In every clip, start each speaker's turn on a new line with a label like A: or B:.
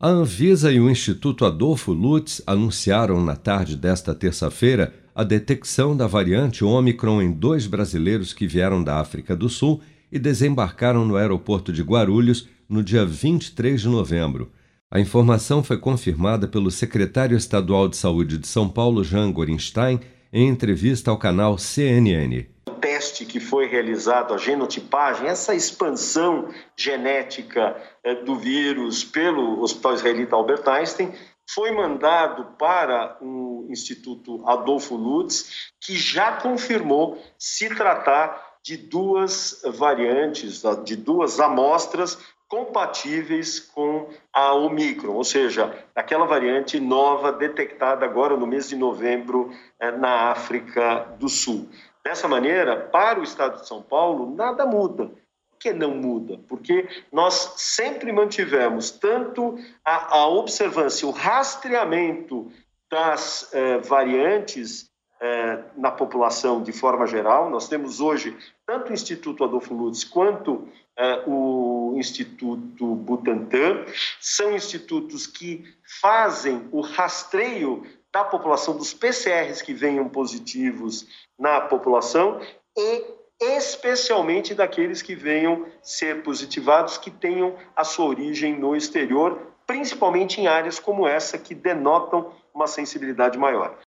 A: A Anvisa e o Instituto Adolfo Lutz anunciaram na tarde desta terça-feira a detecção da variante Omicron em dois brasileiros que vieram da África do Sul e desembarcaram no aeroporto de Guarulhos no dia 23 de novembro. A informação foi confirmada pelo secretário estadual de Saúde de São Paulo, Jean Gorenstein, em entrevista ao canal CNN
B: teste que foi realizado, a genotipagem, essa expansão genética eh, do vírus pelo Hospital Israelita Albert Einstein, foi mandado para o Instituto Adolfo Lutz, que já confirmou se tratar de duas variantes, de duas amostras compatíveis com a Omicron, ou seja, aquela variante nova detectada agora no mês de novembro eh, na África do Sul. Dessa maneira, para o Estado de São Paulo, nada muda. Por que não muda? Porque nós sempre mantivemos tanto a, a observância, o rastreamento das eh, variantes eh, na população de forma geral. Nós temos hoje tanto o Instituto Adolfo Lutz quanto eh, o Instituto Butantan. São institutos que fazem o rastreio da população, dos PCRs que venham positivos na população e especialmente daqueles que venham ser positivados, que tenham a sua origem no exterior, principalmente em áreas como essa que denotam uma sensibilidade maior.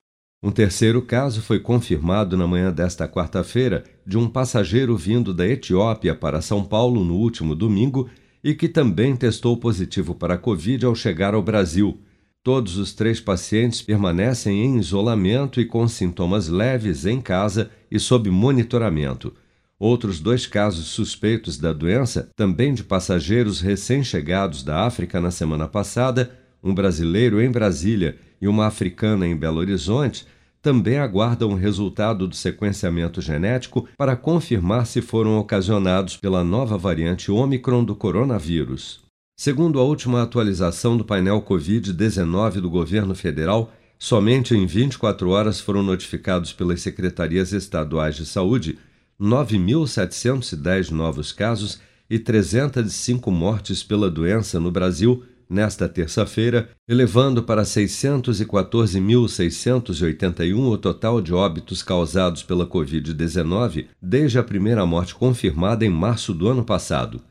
A: Um terceiro caso foi confirmado na manhã desta quarta-feira de um passageiro vindo da Etiópia para São Paulo no último domingo e que também testou positivo para a Covid ao chegar ao Brasil. Todos os três pacientes permanecem em isolamento e com sintomas leves em casa e sob monitoramento. Outros dois casos suspeitos da doença, também de passageiros recém-chegados da África na semana passada, um brasileiro em Brasília e uma africana em Belo Horizonte, também aguardam o resultado do sequenciamento genético para confirmar se foram ocasionados pela nova variante Ômicron do coronavírus. Segundo a última atualização do painel Covid-19 do governo federal, somente em 24 horas foram notificados pelas secretarias estaduais de saúde 9.710 novos casos e 305 mortes pela doença no Brasil nesta terça-feira, elevando para 614.681 o total de óbitos causados pela Covid-19 desde a primeira morte confirmada em março do ano passado.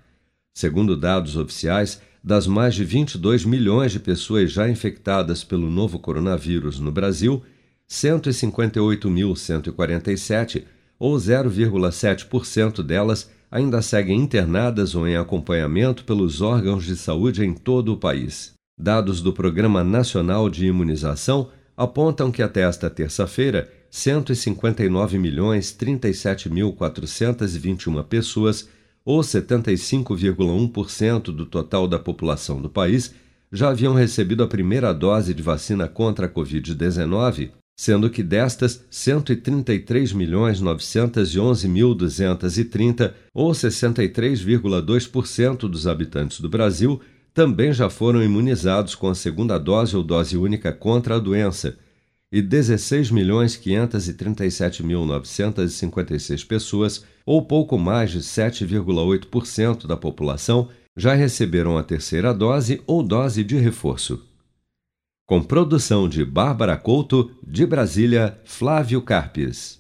A: Segundo dados oficiais, das mais de 22 milhões de pessoas já infectadas pelo novo coronavírus no Brasil, 158.147, ou 0,7% delas, ainda seguem internadas ou em acompanhamento pelos órgãos de saúde em todo o país. Dados do Programa Nacional de Imunização apontam que até esta terça-feira, 159.037.421 pessoas ou 75,1% do total da população do país, já haviam recebido a primeira dose de vacina contra a Covid-19, sendo que destas, 133.911.230, ou 63,2% dos habitantes do Brasil, também já foram imunizados com a segunda dose ou dose única contra a doença e 16.537.956 pessoas, ou pouco mais de 7,8% da população, já receberam a terceira dose ou dose de reforço. Com produção de Bárbara Couto, de Brasília, Flávio Carpes.